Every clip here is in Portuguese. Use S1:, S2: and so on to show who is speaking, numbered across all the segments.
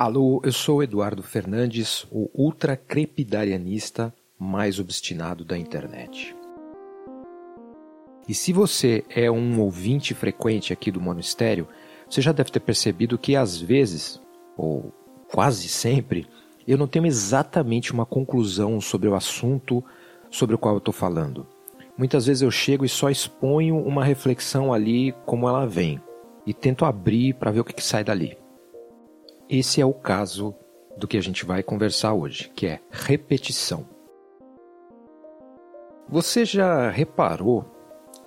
S1: Alô, eu sou Eduardo Fernandes, o ultracrepidarianista mais obstinado da internet. E se você é um ouvinte frequente aqui do Monistério, você já deve ter percebido que às vezes, ou quase sempre, eu não tenho exatamente uma conclusão sobre o assunto sobre o qual eu estou falando. Muitas vezes eu chego e só exponho uma reflexão ali como ela vem e tento abrir para ver o que, que sai dali. Esse é o caso do que a gente vai conversar hoje, que é repetição. Você já reparou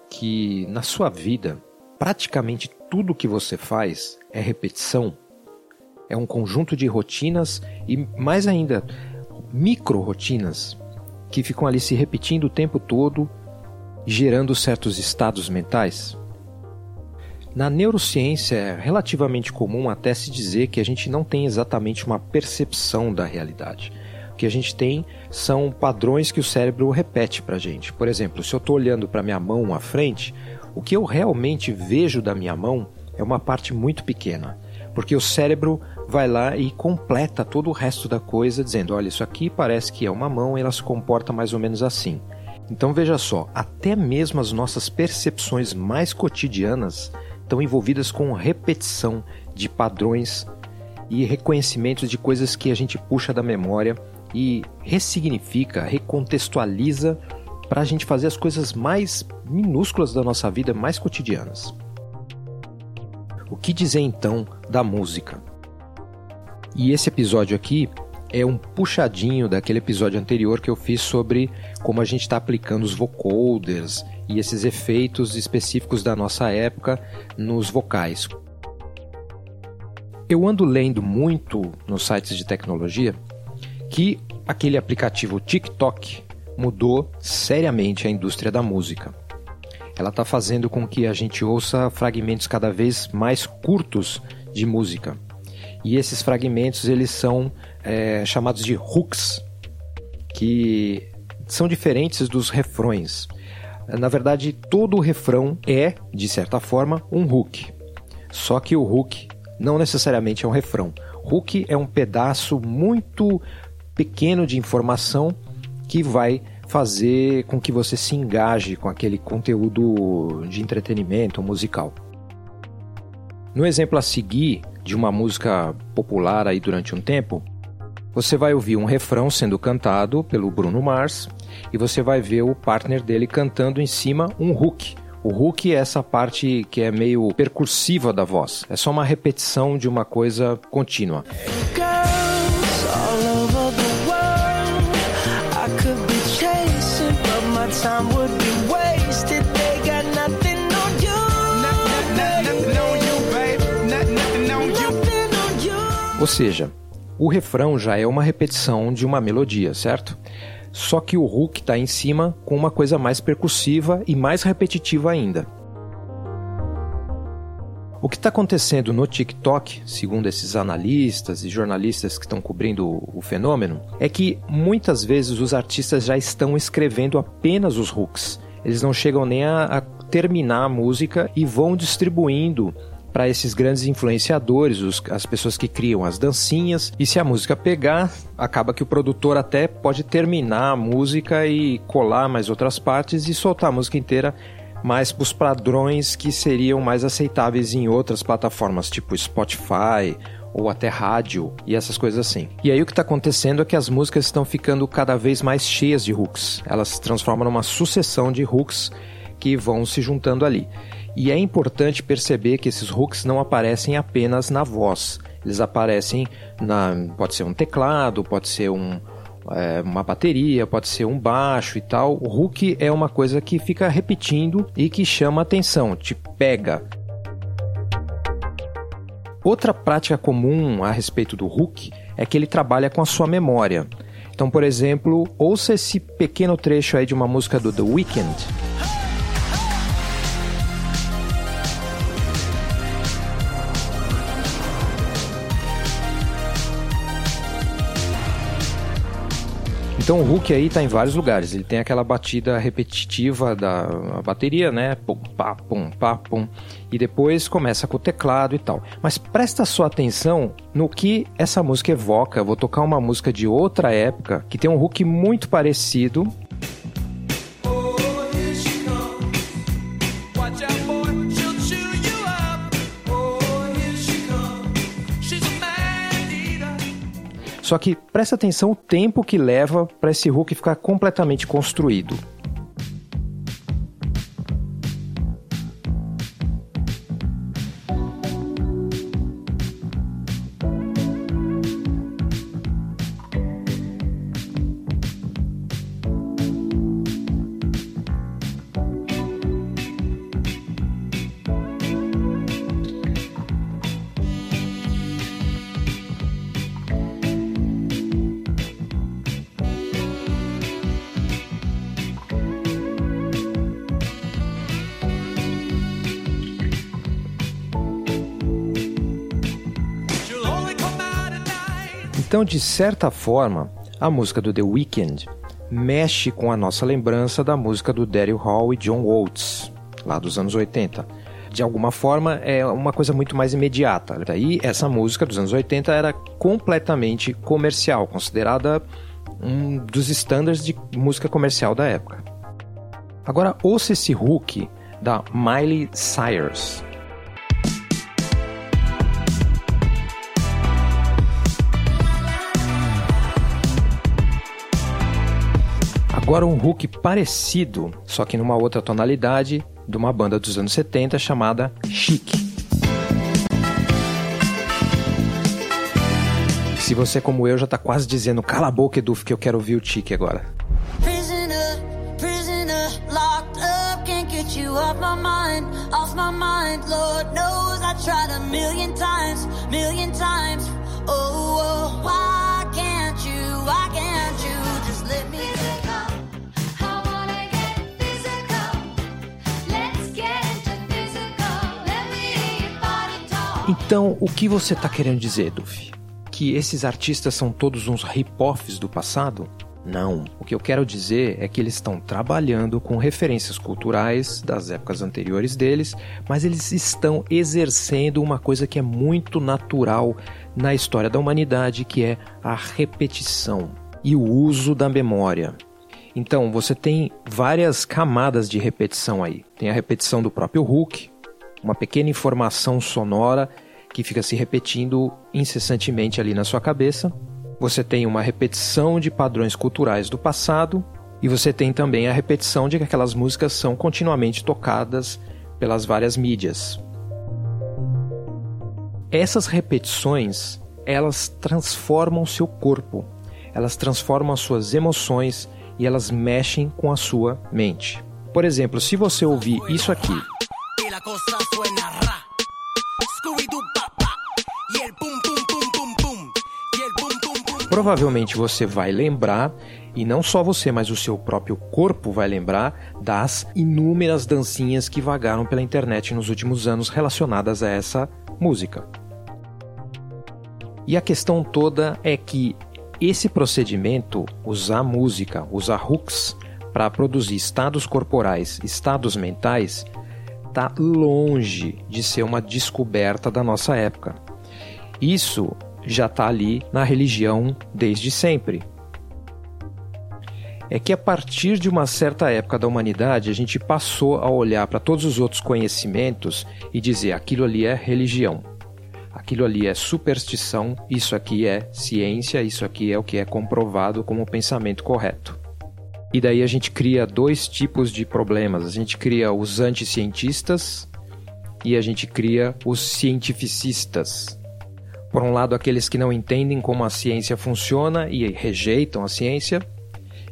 S1: que na sua vida praticamente tudo que você faz é repetição? É um conjunto de rotinas e, mais ainda, micro-rotinas que ficam ali se repetindo o tempo todo, gerando certos estados mentais? Na neurociência é relativamente comum até se dizer que a gente não tem exatamente uma percepção da realidade. O que a gente tem são padrões que o cérebro repete para a gente. Por exemplo, se eu estou olhando para minha mão à frente, o que eu realmente vejo da minha mão é uma parte muito pequena, porque o cérebro vai lá e completa todo o resto da coisa, dizendo: olha, isso aqui parece que é uma mão e ela se comporta mais ou menos assim. Então veja só, até mesmo as nossas percepções mais cotidianas estão envolvidas com repetição de padrões e reconhecimento de coisas que a gente puxa da memória e ressignifica, recontextualiza para a gente fazer as coisas mais minúsculas da nossa vida, mais cotidianas. O que dizer então da música? E esse episódio aqui é um puxadinho daquele episódio anterior que eu fiz sobre como a gente está aplicando os vocoders e esses efeitos específicos da nossa época nos vocais. Eu ando lendo muito nos sites de tecnologia que aquele aplicativo TikTok mudou seriamente a indústria da música. Ela está fazendo com que a gente ouça fragmentos cada vez mais curtos de música. E esses fragmentos eles são é, chamados de hooks, que são diferentes dos refrões. Na verdade, todo refrão é, de certa forma, um hook. Só que o hook não necessariamente é um refrão. Hook é um pedaço muito pequeno de informação que vai fazer com que você se engaje com aquele conteúdo de entretenimento musical. No exemplo a seguir de uma música popular aí durante um tempo, você vai ouvir um refrão sendo cantado pelo Bruno Mars e você vai ver o partner dele cantando em cima um hook. O hook é essa parte que é meio percursiva da voz. É só uma repetição de uma coisa contínua. Ou seja, o refrão já é uma repetição de uma melodia, certo? só que o hook está em cima com uma coisa mais percussiva e mais repetitiva ainda. O que está acontecendo no TikTok, segundo esses analistas e jornalistas que estão cobrindo o fenômeno, é que muitas vezes os artistas já estão escrevendo apenas os hooks. Eles não chegam nem a, a terminar a música e vão distribuindo para esses grandes influenciadores, os, as pessoas que criam as dancinhas. E se a música pegar, acaba que o produtor até pode terminar a música e colar mais outras partes e soltar a música inteira mais para os padrões que seriam mais aceitáveis em outras plataformas, tipo Spotify ou até rádio e essas coisas assim. E aí o que está acontecendo é que as músicas estão ficando cada vez mais cheias de hooks. Elas se transformam numa sucessão de hooks que vão se juntando ali. E é importante perceber que esses hooks não aparecem apenas na voz. Eles aparecem na. pode ser um teclado, pode ser um, é, uma bateria, pode ser um baixo e tal. O hook é uma coisa que fica repetindo e que chama atenção, te pega. Outra prática comum a respeito do hook é que ele trabalha com a sua memória. Então, por exemplo, ouça esse pequeno trecho aí de uma música do The Weeknd. Então o hook aí tá em vários lugares. Ele tem aquela batida repetitiva da bateria, né? Pum, pá, pum, pá, pum. E depois começa com o teclado e tal. Mas presta sua atenção no que essa música evoca. Eu vou tocar uma música de outra época que tem um hook muito parecido Só que presta atenção o tempo que leva para esse hook ficar completamente construído. Então, de certa forma, a música do The Weeknd mexe com a nossa lembrança da música do Daryl Hall e John Oates, lá dos anos 80. De alguma forma, é uma coisa muito mais imediata. Daí, essa música dos anos 80 era completamente comercial, considerada um dos estándares de música comercial da época. Agora, ouça esse hook da Miley Cyrus. Agora um hook parecido, só que numa outra tonalidade, de uma banda dos anos 70 chamada Chic. Se você, como eu, já tá quase dizendo cala a boca, Edu, que eu quero ouvir o Chic agora.
S2: Oh, oh, why
S1: Então, o que você está querendo dizer, Duffy? Que esses artistas são todos uns rip-offs do passado? Não. O que eu quero dizer é que eles estão trabalhando com referências culturais das épocas anteriores deles, mas eles estão exercendo uma coisa que é muito natural na história da humanidade, que é a repetição e o uso da memória. Então, você tem várias camadas de repetição aí. Tem a repetição do próprio Hulk, uma pequena informação sonora que fica se repetindo incessantemente ali na sua cabeça. Você tem uma repetição de padrões culturais do passado e você tem também a repetição de que aquelas músicas são continuamente tocadas pelas várias mídias. Essas repetições, elas transformam seu corpo, elas transformam as suas emoções e elas mexem com a sua mente. Por exemplo, se você ouvir isso aqui Provavelmente você vai lembrar, e não só você, mas o seu próprio corpo vai lembrar das inúmeras dancinhas que vagaram pela internet nos últimos anos relacionadas a essa música. E a questão toda é que esse procedimento, usar música, usar hooks para produzir estados corporais, estados mentais, está longe de ser uma descoberta da nossa época. Isso já está ali na religião desde sempre. É que a partir de uma certa época da humanidade, a gente passou a olhar para todos os outros conhecimentos e dizer aquilo ali é religião, aquilo ali é superstição, isso aqui é ciência, isso aqui é o que é comprovado como pensamento correto. E daí a gente cria dois tipos de problemas. A gente cria os anticientistas e a gente cria os cientificistas. Por um lado, aqueles que não entendem como a ciência funciona e rejeitam a ciência,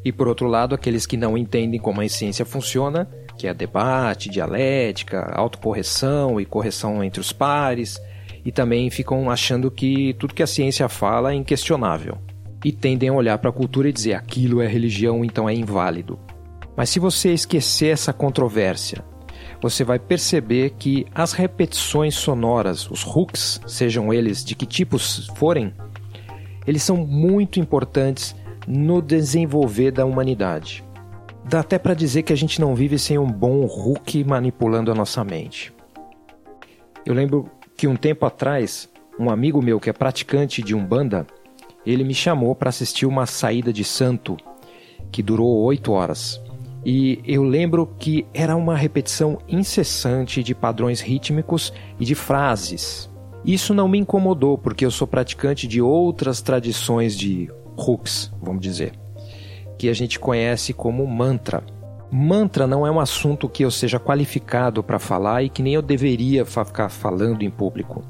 S1: e por outro lado, aqueles que não entendem como a ciência funciona, que é debate, dialética, autocorreção e correção entre os pares, e também ficam achando que tudo que a ciência fala é inquestionável e tendem a olhar para a cultura e dizer aquilo é religião, então é inválido. Mas se você esquecer essa controvérsia, você vai perceber que as repetições sonoras, os hooks, sejam eles de que tipos forem, eles são muito importantes no desenvolver da humanidade. Dá até para dizer que a gente não vive sem um bom Hulk manipulando a nossa mente. Eu lembro que um tempo atrás, um amigo meu que é praticante de Umbanda, ele me chamou para assistir uma saída de santo que durou oito horas. E eu lembro que era uma repetição incessante de padrões rítmicos e de frases. Isso não me incomodou, porque eu sou praticante de outras tradições de hooks, vamos dizer, que a gente conhece como mantra. Mantra não é um assunto que eu seja qualificado para falar e que nem eu deveria ficar falando em público.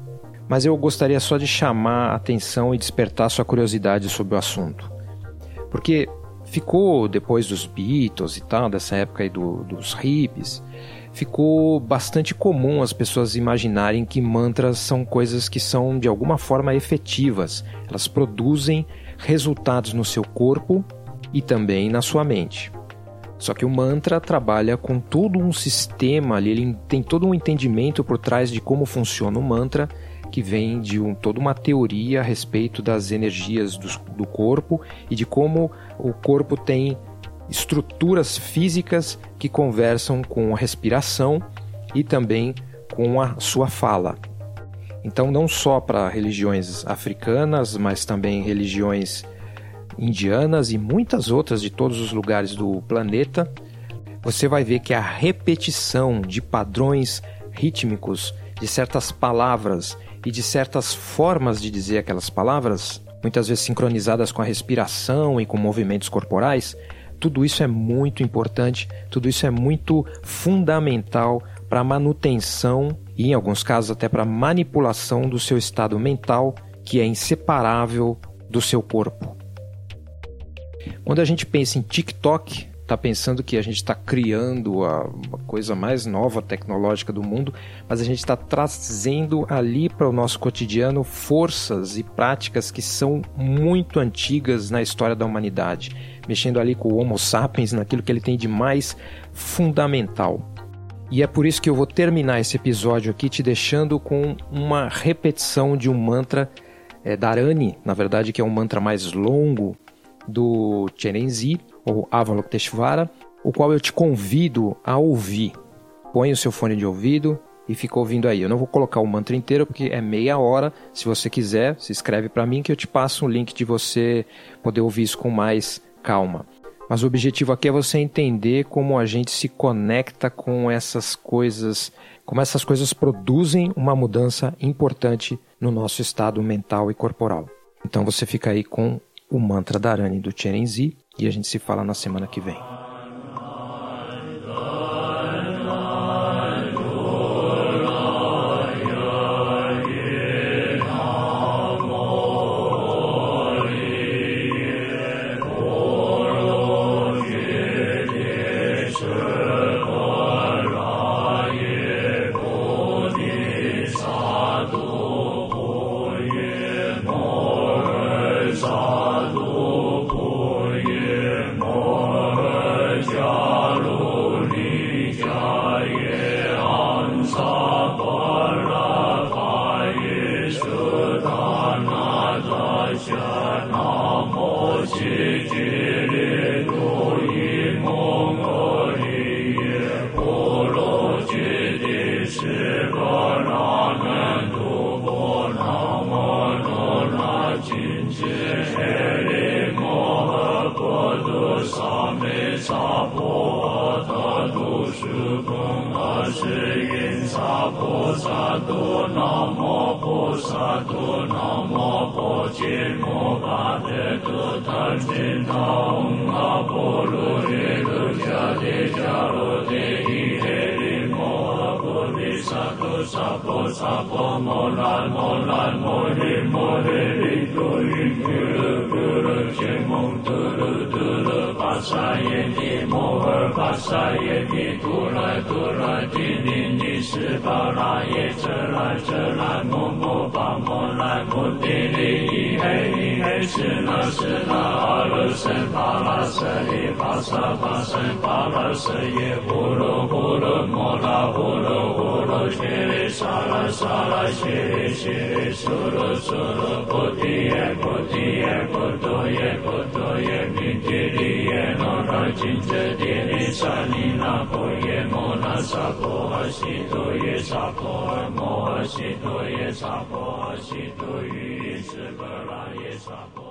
S1: Mas eu gostaria só de chamar a atenção e despertar sua curiosidade sobre o assunto. Porque ficou, depois dos Beatles e tal, dessa época aí do, dos hippies, ficou bastante comum as pessoas imaginarem que mantras são coisas que são de alguma forma efetivas. Elas produzem resultados no seu corpo e também na sua mente. Só que o mantra trabalha com todo um sistema ali, ele tem todo um entendimento por trás de como funciona o mantra, que vem de um, toda uma teoria a respeito das energias do, do corpo e de como o corpo tem estruturas físicas que conversam com a respiração e também com a sua fala. Então, não só para religiões africanas, mas também religiões indianas e muitas outras de todos os lugares do planeta, você vai ver que a repetição de padrões rítmicos, de certas palavras e de certas formas de dizer aquelas palavras, muitas vezes sincronizadas com a respiração e com movimentos corporais, tudo isso é muito importante, tudo isso é muito fundamental para a manutenção e, em alguns casos, até para a manipulação do seu estado mental, que é inseparável do seu corpo. Quando a gente pensa em TikTok, está pensando que a gente está criando a, a, coisa mais nova tecnológica do mundo, mas a gente está trazendo ali para o nosso cotidiano forças e práticas que são muito antigas na história da humanidade, mexendo ali com o Homo sapiens, naquilo que ele tem de mais fundamental. E é por isso que eu vou terminar esse episódio aqui te deixando com uma repetição de um mantra é, Dharani, na verdade, que é um mantra mais longo do Cherenzi, ou Avalokiteshvara, o qual eu te convido a ouvir. Põe o seu fone de ouvido e fica ouvindo aí. Eu não vou colocar o mantra inteiro porque é meia hora. Se você quiser, se inscreve para mim que eu te passo um link de você poder ouvir isso com mais calma. Mas o objetivo aqui é você entender como a gente se conecta com essas coisas, como essas coisas produzem uma mudança importante no nosso estado mental e corporal. Então você fica aí com o mantra Dharani do Cherenzi e a gente se fala na semana que vem. 萨婆他都是公阿是云萨婆萨多那摩婆萨多那摩婆揭摩跋耶哥他真他唵阿婆罗耶哥伽帝伽罗帝依帝利摩诃婆提萨埵萨婆萨婆摩那摩那摩利摩尼利多云俱卢。见蒙德勒德勒巴萨耶帝摩尔巴萨耶帝多拉多拉帝尼尼斯巴拉耶遮拉遮拉木木巴木拉木帝利耶。是那是那阿罗僧巴拉舍利巴沙巴僧巴拉舍耶呼噜呼噜摩拉呼噜呼噜揭利沙拉沙拉揭利揭利苏罗苏罗菩提耶菩提耶波多耶波多耶毗提利耶罗那金遮帝利沙尼那波耶摩那萨婆诃悉多耶萨婆诃摩诃悉多耶萨婆诃悉多耶。是格拉耶萨婆